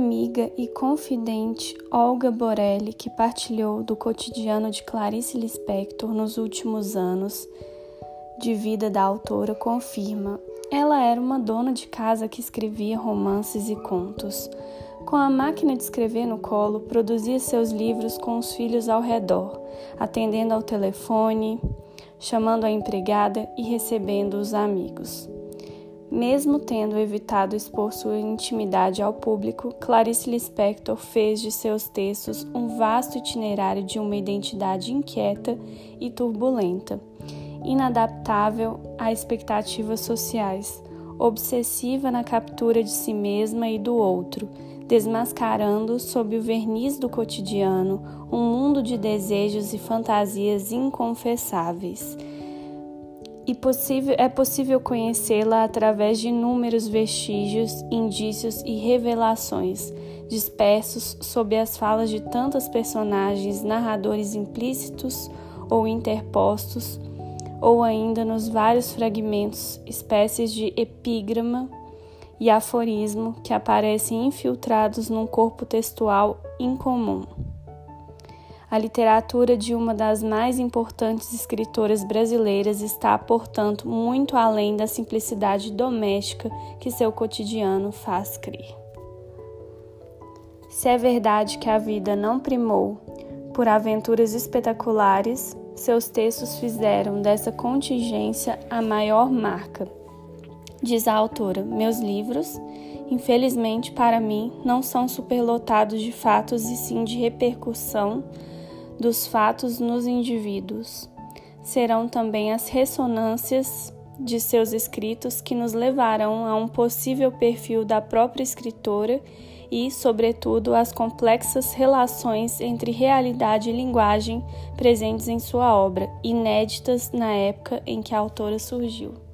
amiga e confidente Olga Borelli, que partilhou do cotidiano de Clarice Lispector nos últimos anos de vida da autora, confirma: ela era uma dona de casa que escrevia romances e contos. Com a máquina de escrever no colo, produzia seus livros com os filhos ao redor, atendendo ao telefone, chamando a empregada e recebendo os amigos. Mesmo tendo evitado expor sua intimidade ao público, Clarice Lispector fez de seus textos um vasto itinerário de uma identidade inquieta e turbulenta, inadaptável a expectativas sociais, obsessiva na captura de si mesma e do outro, desmascarando sob o verniz do cotidiano um mundo de desejos e fantasias inconfessáveis e possível, é possível conhecê-la através de inúmeros vestígios, indícios e revelações dispersos sob as falas de tantas personagens, narradores implícitos ou interpostos, ou ainda nos vários fragmentos, espécies de epígrama e aforismo que aparecem infiltrados num corpo textual incomum a literatura de uma das mais importantes escritoras brasileiras está, portanto, muito além da simplicidade doméstica que seu cotidiano faz crer. Se é verdade que a vida não primou por aventuras espetaculares, seus textos fizeram dessa contingência a maior marca. Diz a autora: Meus livros, infelizmente para mim, não são superlotados de fatos e sim de repercussão dos fatos nos indivíduos. Serão também as ressonâncias de seus escritos que nos levarão a um possível perfil da própria escritora e, sobretudo, as complexas relações entre realidade e linguagem presentes em sua obra, inéditas na época em que a autora surgiu.